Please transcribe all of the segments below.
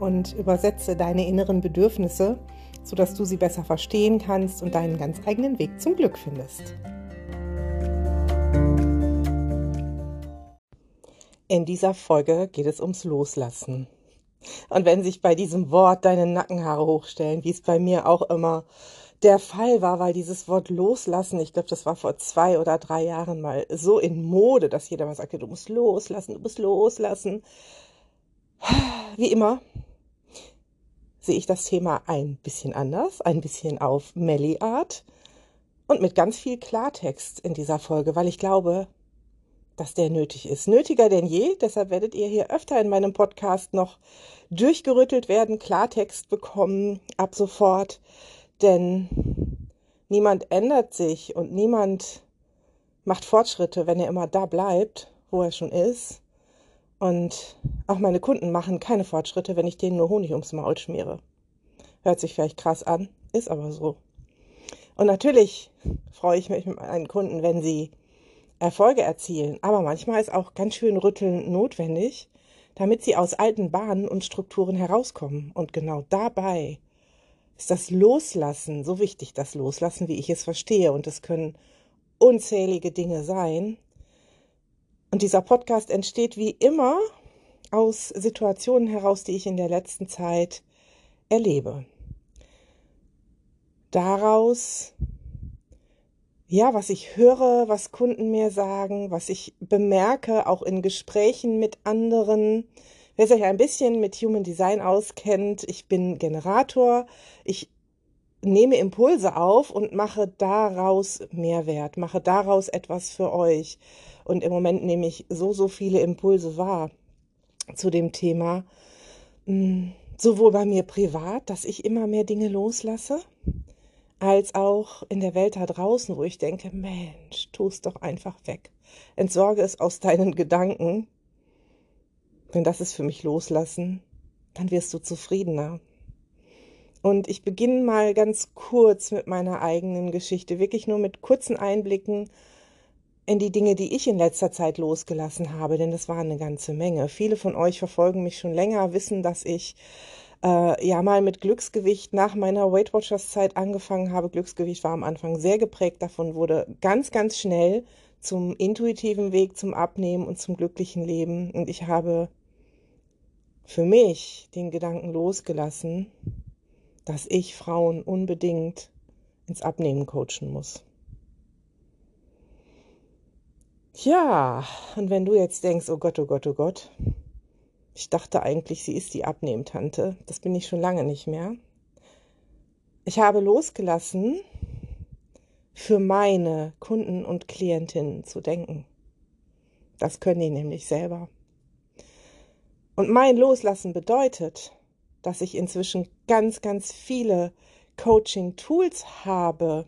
und übersetze deine inneren Bedürfnisse, sodass du sie besser verstehen kannst und deinen ganz eigenen Weg zum Glück findest. In dieser Folge geht es ums Loslassen. Und wenn sich bei diesem Wort deine Nackenhaare hochstellen, wie es bei mir auch immer der Fall war, weil dieses Wort loslassen, ich glaube, das war vor zwei oder drei Jahren mal so in Mode, dass jeder mal sagte, du musst loslassen, du musst loslassen. Wie immer sehe ich das Thema ein bisschen anders, ein bisschen auf Melly-Art und mit ganz viel Klartext in dieser Folge, weil ich glaube, dass der nötig ist. Nötiger denn je, deshalb werdet ihr hier öfter in meinem Podcast noch durchgerüttelt werden, Klartext bekommen ab sofort, denn niemand ändert sich und niemand macht Fortschritte, wenn er immer da bleibt, wo er schon ist. Und auch meine Kunden machen keine Fortschritte, wenn ich denen nur Honig ums Maul schmiere. Hört sich vielleicht krass an, ist aber so. Und natürlich freue ich mich mit meinen Kunden, wenn sie Erfolge erzielen. Aber manchmal ist auch ganz schön Rütteln notwendig, damit sie aus alten Bahnen und Strukturen herauskommen. Und genau dabei ist das Loslassen so wichtig, das Loslassen, wie ich es verstehe. Und es können unzählige Dinge sein, und dieser Podcast entsteht wie immer aus Situationen heraus, die ich in der letzten Zeit erlebe. Daraus, ja, was ich höre, was Kunden mir sagen, was ich bemerke, auch in Gesprächen mit anderen. Wer sich ein bisschen mit Human Design auskennt, ich bin Generator, ich nehme Impulse auf und mache daraus Mehrwert, mache daraus etwas für euch. Und im Moment nehme ich so, so viele Impulse wahr zu dem Thema, hm, sowohl bei mir privat, dass ich immer mehr Dinge loslasse, als auch in der Welt da draußen, wo ich denke, Mensch, tu es doch einfach weg. Entsorge es aus deinen Gedanken. Denn das ist für mich loslassen. Dann wirst du zufriedener. Und ich beginne mal ganz kurz mit meiner eigenen Geschichte, wirklich nur mit kurzen Einblicken in die Dinge, die ich in letzter Zeit losgelassen habe, denn das war eine ganze Menge. Viele von euch verfolgen mich schon länger, wissen, dass ich äh, ja mal mit Glücksgewicht nach meiner Weight Watchers Zeit angefangen habe. Glücksgewicht war am Anfang sehr geprägt davon, wurde ganz, ganz schnell zum intuitiven Weg, zum Abnehmen und zum glücklichen Leben. Und ich habe für mich den Gedanken losgelassen, dass ich Frauen unbedingt ins Abnehmen coachen muss. Ja, und wenn du jetzt denkst, oh Gott, oh Gott, oh Gott, ich dachte eigentlich, sie ist die Abnehmtante, das bin ich schon lange nicht mehr. Ich habe losgelassen, für meine Kunden und Klientinnen zu denken. Das können die nämlich selber. Und mein Loslassen bedeutet, dass ich inzwischen ganz, ganz viele Coaching-Tools habe,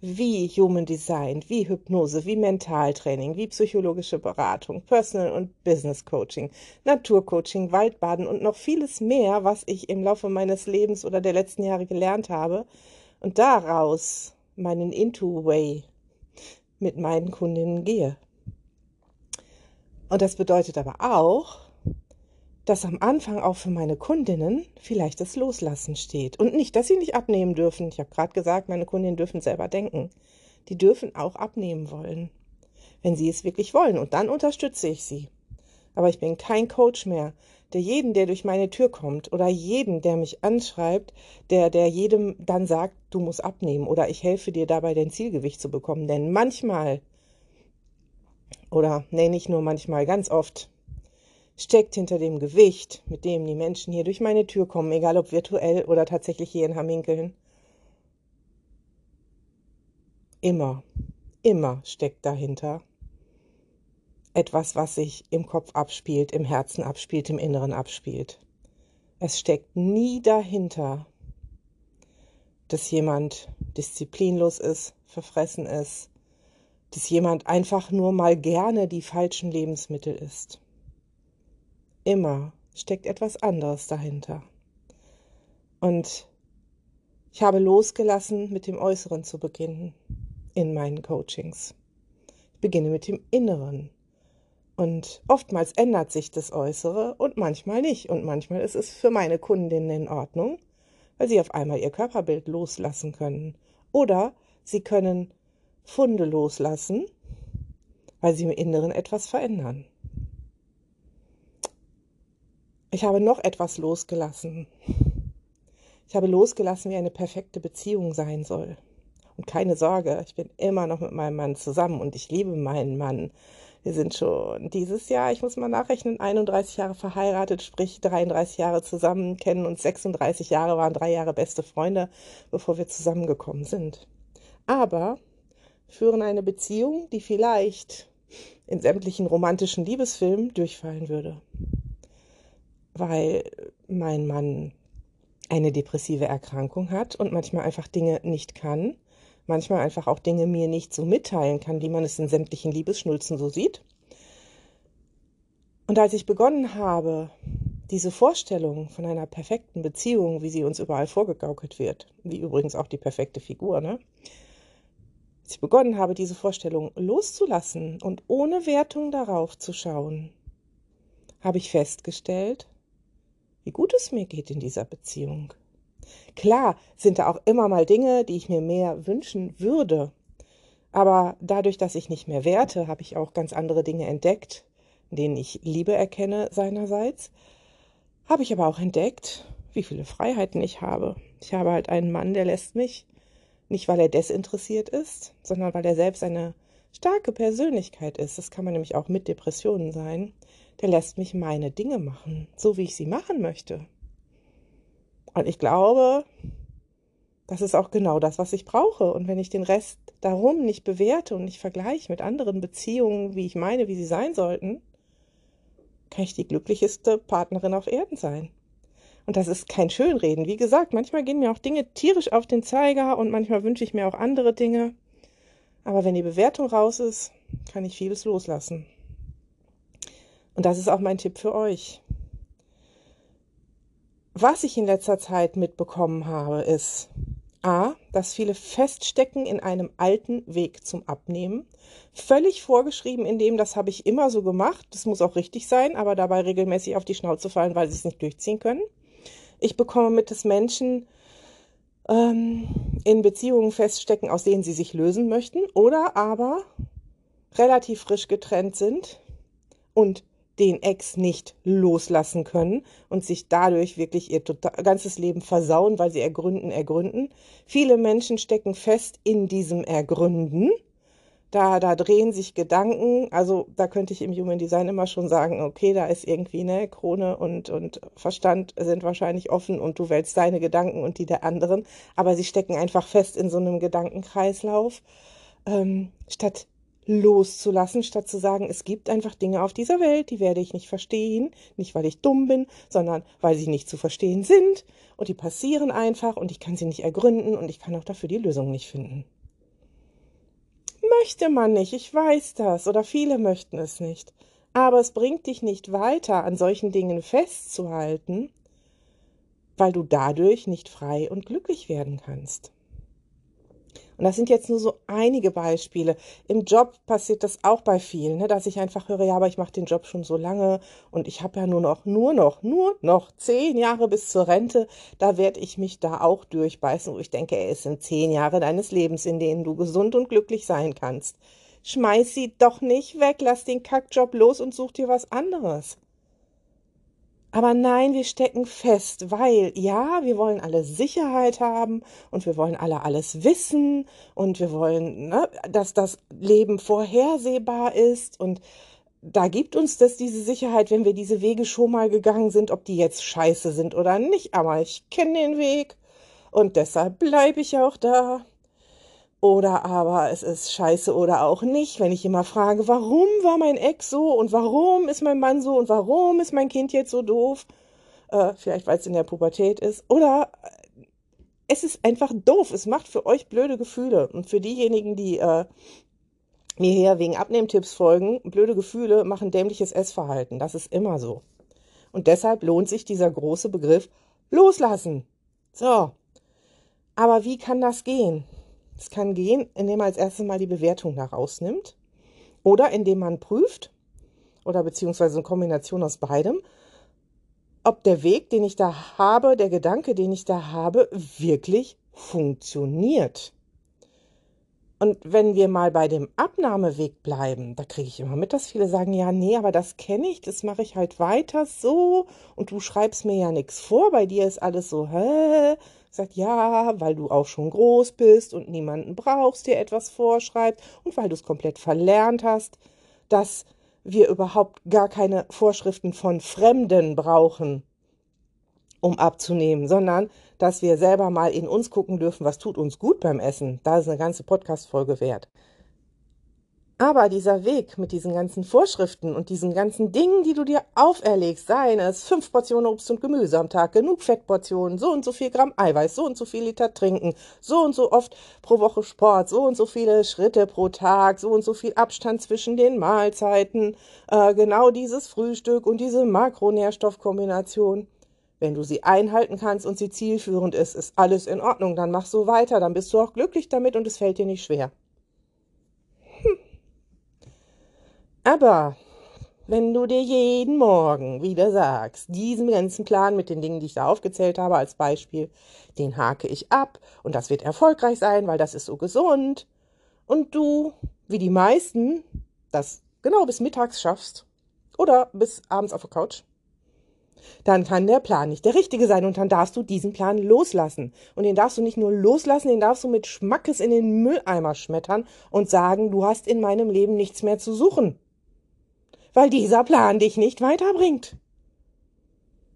wie Human Design, wie Hypnose, wie Mentaltraining, wie psychologische Beratung, Personal und Business Coaching, Naturcoaching, Waldbaden und noch vieles mehr, was ich im Laufe meines Lebens oder der letzten Jahre gelernt habe und daraus meinen Into-Way mit meinen Kundinnen gehe. Und das bedeutet aber auch, dass am Anfang auch für meine Kundinnen vielleicht das Loslassen steht. Und nicht, dass sie nicht abnehmen dürfen. Ich habe gerade gesagt, meine Kundinnen dürfen selber denken. Die dürfen auch abnehmen wollen, wenn sie es wirklich wollen. Und dann unterstütze ich sie. Aber ich bin kein Coach mehr, der jeden, der durch meine Tür kommt oder jeden, der mich anschreibt, der, der jedem dann sagt, du musst abnehmen oder ich helfe dir dabei, dein Zielgewicht zu bekommen. Denn manchmal, oder nee, nicht nur manchmal, ganz oft steckt hinter dem Gewicht, mit dem die Menschen hier durch meine Tür kommen, egal ob virtuell oder tatsächlich hier in Hamminkeln. Immer, immer steckt dahinter etwas, was sich im Kopf abspielt, im Herzen abspielt, im Inneren abspielt. Es steckt nie dahinter dass jemand disziplinlos ist, verfressen ist, dass jemand einfach nur mal gerne die falschen Lebensmittel isst. Immer steckt etwas anderes dahinter. Und ich habe losgelassen, mit dem Äußeren zu beginnen in meinen Coachings. Ich beginne mit dem Inneren. Und oftmals ändert sich das Äußere und manchmal nicht. Und manchmal ist es für meine Kundinnen in Ordnung, weil sie auf einmal ihr Körperbild loslassen können. Oder sie können Funde loslassen, weil sie im Inneren etwas verändern. Ich habe noch etwas losgelassen. Ich habe losgelassen, wie eine perfekte Beziehung sein soll. Und keine Sorge, ich bin immer noch mit meinem Mann zusammen und ich liebe meinen Mann. Wir sind schon dieses Jahr, ich muss mal nachrechnen, 31 Jahre verheiratet, sprich 33 Jahre zusammen, kennen uns 36 Jahre, waren drei Jahre beste Freunde, bevor wir zusammengekommen sind. Aber führen eine Beziehung, die vielleicht in sämtlichen romantischen Liebesfilmen durchfallen würde. Weil mein Mann eine depressive Erkrankung hat und manchmal einfach Dinge nicht kann, manchmal einfach auch Dinge mir nicht so mitteilen kann, wie man es in sämtlichen Liebesschnulzen so sieht. Und als ich begonnen habe, diese Vorstellung von einer perfekten Beziehung, wie sie uns überall vorgegaukelt wird, wie übrigens auch die perfekte Figur, ne? Als ich begonnen habe, diese Vorstellung loszulassen und ohne Wertung darauf zu schauen, habe ich festgestellt, wie gut es mir geht in dieser Beziehung. Klar sind da auch immer mal Dinge, die ich mir mehr wünschen würde. Aber dadurch, dass ich nicht mehr werte, habe ich auch ganz andere Dinge entdeckt, in denen ich Liebe erkenne seinerseits. Habe ich aber auch entdeckt, wie viele Freiheiten ich habe. Ich habe halt einen Mann, der lässt mich, nicht weil er desinteressiert ist, sondern weil er selbst eine starke Persönlichkeit ist. Das kann man nämlich auch mit Depressionen sein der lässt mich meine Dinge machen, so wie ich sie machen möchte. Und ich glaube, das ist auch genau das, was ich brauche. Und wenn ich den Rest darum nicht bewerte und nicht vergleiche mit anderen Beziehungen, wie ich meine, wie sie sein sollten, kann ich die glücklichste Partnerin auf Erden sein. Und das ist kein Schönreden. Wie gesagt, manchmal gehen mir auch Dinge tierisch auf den Zeiger und manchmal wünsche ich mir auch andere Dinge. Aber wenn die Bewertung raus ist, kann ich vieles loslassen. Und das ist auch mein Tipp für euch. Was ich in letzter Zeit mitbekommen habe, ist A, dass viele feststecken in einem alten Weg zum Abnehmen, völlig vorgeschrieben in dem, das habe ich immer so gemacht, das muss auch richtig sein, aber dabei regelmäßig auf die Schnauze fallen, weil sie es nicht durchziehen können. Ich bekomme mit, dass Menschen ähm, in Beziehungen feststecken, aus denen sie sich lösen möchten, oder aber relativ frisch getrennt sind und den Ex nicht loslassen können und sich dadurch wirklich ihr total, ganzes Leben versauen, weil sie ergründen, ergründen. Viele Menschen stecken fest in diesem Ergründen. Da, da drehen sich Gedanken. Also da könnte ich im Human Design immer schon sagen, okay, da ist irgendwie ne Krone und und Verstand sind wahrscheinlich offen und du wählst deine Gedanken und die der anderen, aber sie stecken einfach fest in so einem Gedankenkreislauf. Ähm, statt loszulassen, statt zu sagen, es gibt einfach Dinge auf dieser Welt, die werde ich nicht verstehen, nicht weil ich dumm bin, sondern weil sie nicht zu verstehen sind und die passieren einfach und ich kann sie nicht ergründen und ich kann auch dafür die Lösung nicht finden. Möchte man nicht, ich weiß das, oder viele möchten es nicht, aber es bringt dich nicht weiter, an solchen Dingen festzuhalten, weil du dadurch nicht frei und glücklich werden kannst. Und das sind jetzt nur so einige Beispiele. Im Job passiert das auch bei vielen, ne, dass ich einfach höre, ja, aber ich mache den Job schon so lange und ich habe ja nur noch, nur noch, nur noch zehn Jahre bis zur Rente. Da werde ich mich da auch durchbeißen, wo ich denke, es sind zehn Jahre deines Lebens, in denen du gesund und glücklich sein kannst. Schmeiß sie doch nicht weg, lass den Kackjob los und such dir was anderes. Aber nein, wir stecken fest, weil ja, wir wollen alle Sicherheit haben und wir wollen alle alles wissen und wir wollen, ne, dass das Leben vorhersehbar ist und da gibt uns das diese Sicherheit, wenn wir diese Wege schon mal gegangen sind, ob die jetzt scheiße sind oder nicht. Aber ich kenne den Weg und deshalb bleibe ich auch da. Oder aber es ist scheiße oder auch nicht, wenn ich immer frage, warum war mein Ex so und warum ist mein Mann so und warum ist mein Kind jetzt so doof? Äh, vielleicht weil es in der Pubertät ist. Oder es ist einfach doof. Es macht für euch blöde Gefühle. Und für diejenigen, die äh, mir hier wegen Abnehmtipps folgen, blöde Gefühle machen dämliches Essverhalten. Das ist immer so. Und deshalb lohnt sich dieser große Begriff loslassen. So. Aber wie kann das gehen? Es kann gehen, indem man als erstes mal die Bewertung herausnimmt oder indem man prüft oder beziehungsweise eine Kombination aus beidem, ob der Weg, den ich da habe, der Gedanke, den ich da habe, wirklich funktioniert. Und wenn wir mal bei dem Abnahmeweg bleiben, da kriege ich immer mit, dass viele sagen, ja, nee, aber das kenne ich, das mache ich halt weiter so und du schreibst mir ja nichts vor, bei dir ist alles so, hä? Sagt, ja, weil du auch schon groß bist und niemanden brauchst, der etwas vorschreibt und weil du es komplett verlernt hast, dass wir überhaupt gar keine Vorschriften von Fremden brauchen, um abzunehmen, sondern dass wir selber mal in uns gucken dürfen, was tut uns gut beim Essen. Da ist eine ganze Podcast-Folge wert. Aber dieser Weg mit diesen ganzen Vorschriften und diesen ganzen Dingen, die du dir auferlegst, seien es fünf Portionen Obst und Gemüse am Tag, genug Fettportionen, so und so viel Gramm Eiweiß, so und so viel Liter trinken, so und so oft pro Woche Sport, so und so viele Schritte pro Tag, so und so viel Abstand zwischen den Mahlzeiten, äh, genau dieses Frühstück und diese Makronährstoffkombination. Wenn du sie einhalten kannst und sie zielführend ist, ist alles in Ordnung. Dann mach so weiter, dann bist du auch glücklich damit und es fällt dir nicht schwer. Aber wenn du dir jeden Morgen wieder sagst, diesen ganzen Plan mit den Dingen, die ich da aufgezählt habe als Beispiel, den hake ich ab und das wird erfolgreich sein, weil das ist so gesund. Und du, wie die meisten, das genau bis mittags schaffst oder bis abends auf der Couch, dann kann der Plan nicht der richtige sein und dann darfst du diesen Plan loslassen. Und den darfst du nicht nur loslassen, den darfst du mit Schmackes in den Mülleimer schmettern und sagen, du hast in meinem Leben nichts mehr zu suchen weil dieser Plan dich nicht weiterbringt.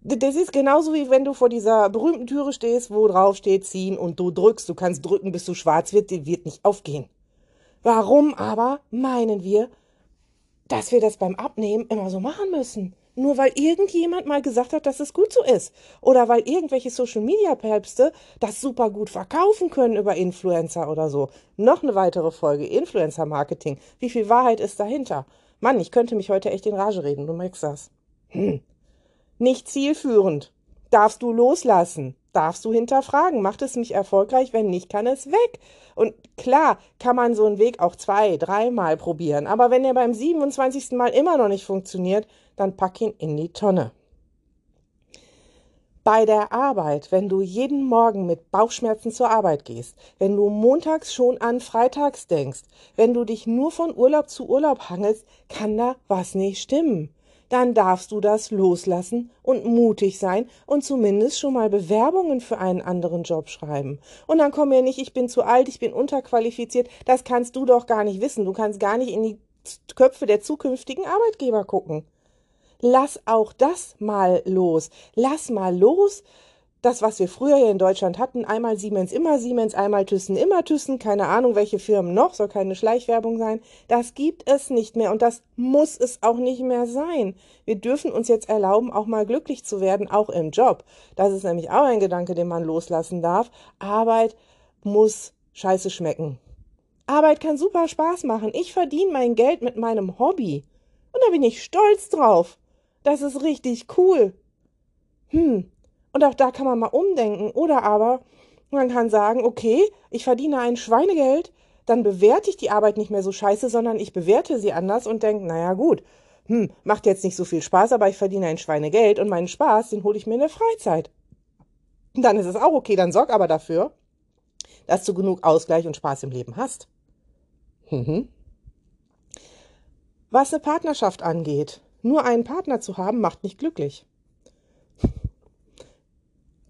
Das ist genauso wie wenn du vor dieser berühmten Türe stehst, wo drauf steht ziehen und du drückst. Du kannst drücken, bis du schwarz wird, die wird nicht aufgehen. Warum aber meinen wir, dass wir das beim Abnehmen immer so machen müssen? Nur weil irgendjemand mal gesagt hat, dass es gut so ist. Oder weil irgendwelche Social Media Päpste das super gut verkaufen können über Influencer oder so. Noch eine weitere Folge. Influencer Marketing. Wie viel Wahrheit ist dahinter? Mann, ich könnte mich heute echt in Rage reden, du merkst das. Hm. Nicht zielführend. Darfst du loslassen? Darfst du hinterfragen? Macht es mich erfolgreich? Wenn nicht, kann es weg. Und klar, kann man so einen Weg auch zwei, dreimal probieren. Aber wenn er beim 27. Mal immer noch nicht funktioniert, dann pack ihn in die Tonne. Bei der Arbeit, wenn du jeden Morgen mit Bauchschmerzen zur Arbeit gehst, wenn du montags schon an Freitags denkst, wenn du dich nur von Urlaub zu Urlaub hangelst, kann da was nicht stimmen. Dann darfst du das loslassen und mutig sein und zumindest schon mal Bewerbungen für einen anderen Job schreiben. Und dann komm mir nicht, ich bin zu alt, ich bin unterqualifiziert, das kannst du doch gar nicht wissen. Du kannst gar nicht in die Köpfe der zukünftigen Arbeitgeber gucken lass auch das mal los. Lass mal los. Das, was wir früher hier in Deutschland hatten, einmal Siemens, immer Siemens, einmal Thyssen, immer Thyssen, keine Ahnung, welche Firmen noch, soll keine Schleichwerbung sein, das gibt es nicht mehr und das muss es auch nicht mehr sein. Wir dürfen uns jetzt erlauben, auch mal glücklich zu werden, auch im Job. Das ist nämlich auch ein Gedanke, den man loslassen darf. Arbeit muss scheiße schmecken. Arbeit kann super Spaß machen. Ich verdiene mein Geld mit meinem Hobby. Und da bin ich stolz drauf. Das ist richtig cool. Hm. Und auch da kann man mal umdenken. Oder aber man kann sagen, okay, ich verdiene ein Schweinegeld, dann bewerte ich die Arbeit nicht mehr so scheiße, sondern ich bewerte sie anders und denke, naja gut, hm, macht jetzt nicht so viel Spaß, aber ich verdiene ein Schweinegeld und meinen Spaß, den hole ich mir in der Freizeit. Dann ist es auch okay, dann sorg aber dafür, dass du genug Ausgleich und Spaß im Leben hast. Mhm. Was eine Partnerschaft angeht, nur einen Partner zu haben, macht nicht glücklich.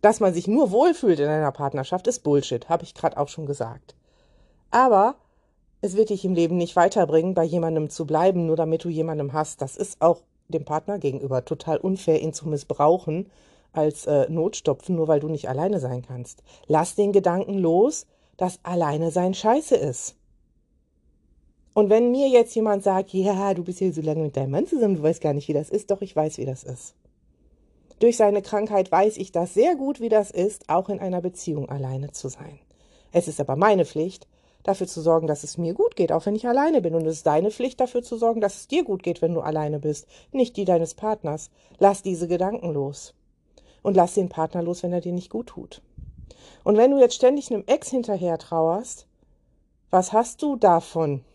Dass man sich nur wohlfühlt in einer Partnerschaft, ist Bullshit, habe ich gerade auch schon gesagt. Aber es wird dich im Leben nicht weiterbringen, bei jemandem zu bleiben, nur damit du jemandem hast. Das ist auch dem Partner gegenüber total unfair, ihn zu missbrauchen als äh, Notstopfen, nur weil du nicht alleine sein kannst. Lass den Gedanken los, dass alleine sein Scheiße ist. Und wenn mir jetzt jemand sagt, ja, du bist hier so lange mit deinem Mann zusammen, du weißt gar nicht, wie das ist, doch ich weiß, wie das ist. Durch seine Krankheit weiß ich das sehr gut, wie das ist, auch in einer Beziehung alleine zu sein. Es ist aber meine Pflicht, dafür zu sorgen, dass es mir gut geht, auch wenn ich alleine bin. Und es ist deine Pflicht, dafür zu sorgen, dass es dir gut geht, wenn du alleine bist, nicht die deines Partners. Lass diese Gedanken los. Und lass den Partner los, wenn er dir nicht gut tut. Und wenn du jetzt ständig einem Ex hinterher trauerst, was hast du davon?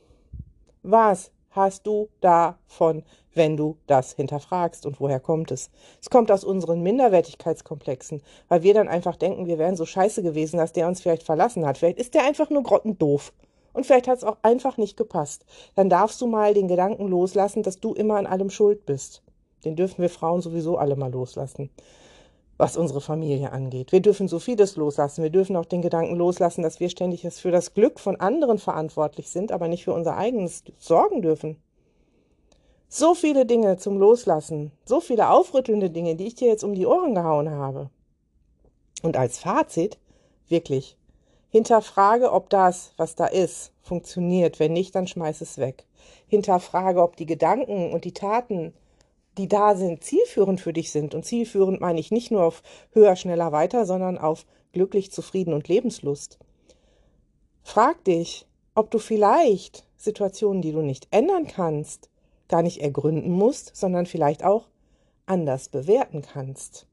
Was hast du davon, wenn du das hinterfragst und woher kommt es? Es kommt aus unseren Minderwertigkeitskomplexen, weil wir dann einfach denken, wir wären so scheiße gewesen, dass der uns vielleicht verlassen hat. Vielleicht ist der einfach nur grottendoof. Und vielleicht hat es auch einfach nicht gepasst. Dann darfst du mal den Gedanken loslassen, dass du immer an allem schuld bist. Den dürfen wir Frauen sowieso alle mal loslassen was unsere Familie angeht. Wir dürfen so vieles loslassen. Wir dürfen auch den Gedanken loslassen, dass wir ständig für das Glück von anderen verantwortlich sind, aber nicht für unser eigenes sorgen dürfen. So viele Dinge zum Loslassen, so viele aufrüttelnde Dinge, die ich dir jetzt um die Ohren gehauen habe. Und als Fazit, wirklich, hinterfrage, ob das, was da ist, funktioniert. Wenn nicht, dann schmeiß es weg. Hinterfrage, ob die Gedanken und die Taten die da sind, zielführend für dich sind. Und zielführend meine ich nicht nur auf höher, schneller, weiter, sondern auf glücklich, zufrieden und Lebenslust. Frag dich, ob du vielleicht Situationen, die du nicht ändern kannst, gar nicht ergründen musst, sondern vielleicht auch anders bewerten kannst.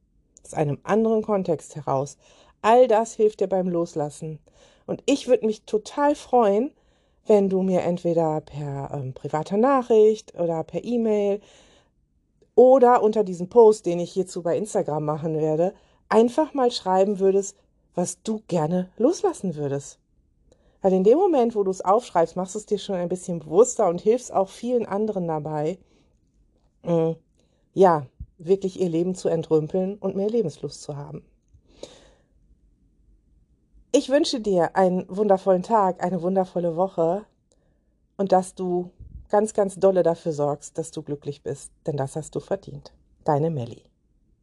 Aus einem anderen Kontext heraus. All das hilft dir beim Loslassen. Und ich würde mich total freuen, wenn du mir entweder per ähm, privater Nachricht oder per E-Mail oder unter diesem Post, den ich hierzu bei Instagram machen werde, einfach mal schreiben würdest, was du gerne loslassen würdest. Weil in dem Moment, wo du es aufschreibst, machst du es dir schon ein bisschen bewusster und hilfst auch vielen anderen dabei, äh, ja, wirklich ihr Leben zu entrümpeln und mehr Lebenslust zu haben. Ich wünsche dir einen wundervollen Tag, eine wundervolle Woche und dass du ganz, ganz dolle dafür sorgst, dass du glücklich bist, denn das hast du verdient. Deine Melli.